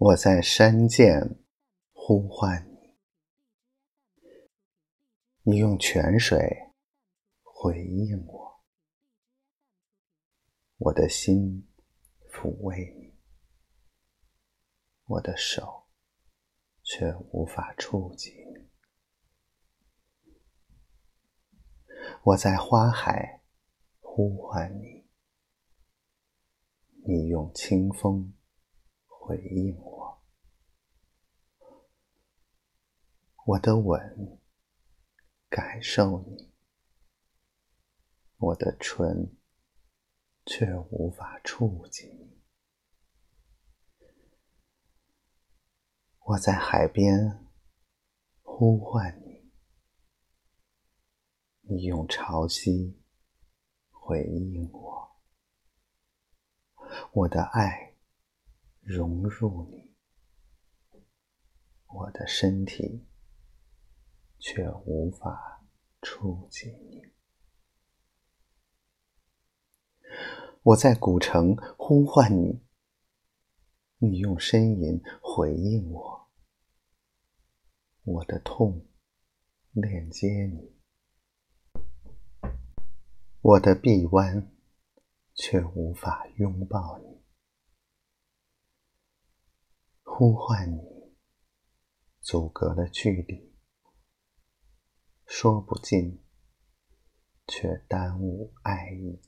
我在山涧呼唤你，你用泉水回应我，我的心抚慰你，我的手却无法触及你。我在花海呼唤你，你用清风。回应我，我的吻感受你，我的唇却无法触及你。我在海边呼唤你，你用潮汐回应我，我的爱。融入你，我的身体却无法触及你。我在古城呼唤你，你用呻吟回应我。我的痛链接你，我的臂弯却无法拥抱你。呼唤你，阻隔了距离，说不尽，却耽误爱意。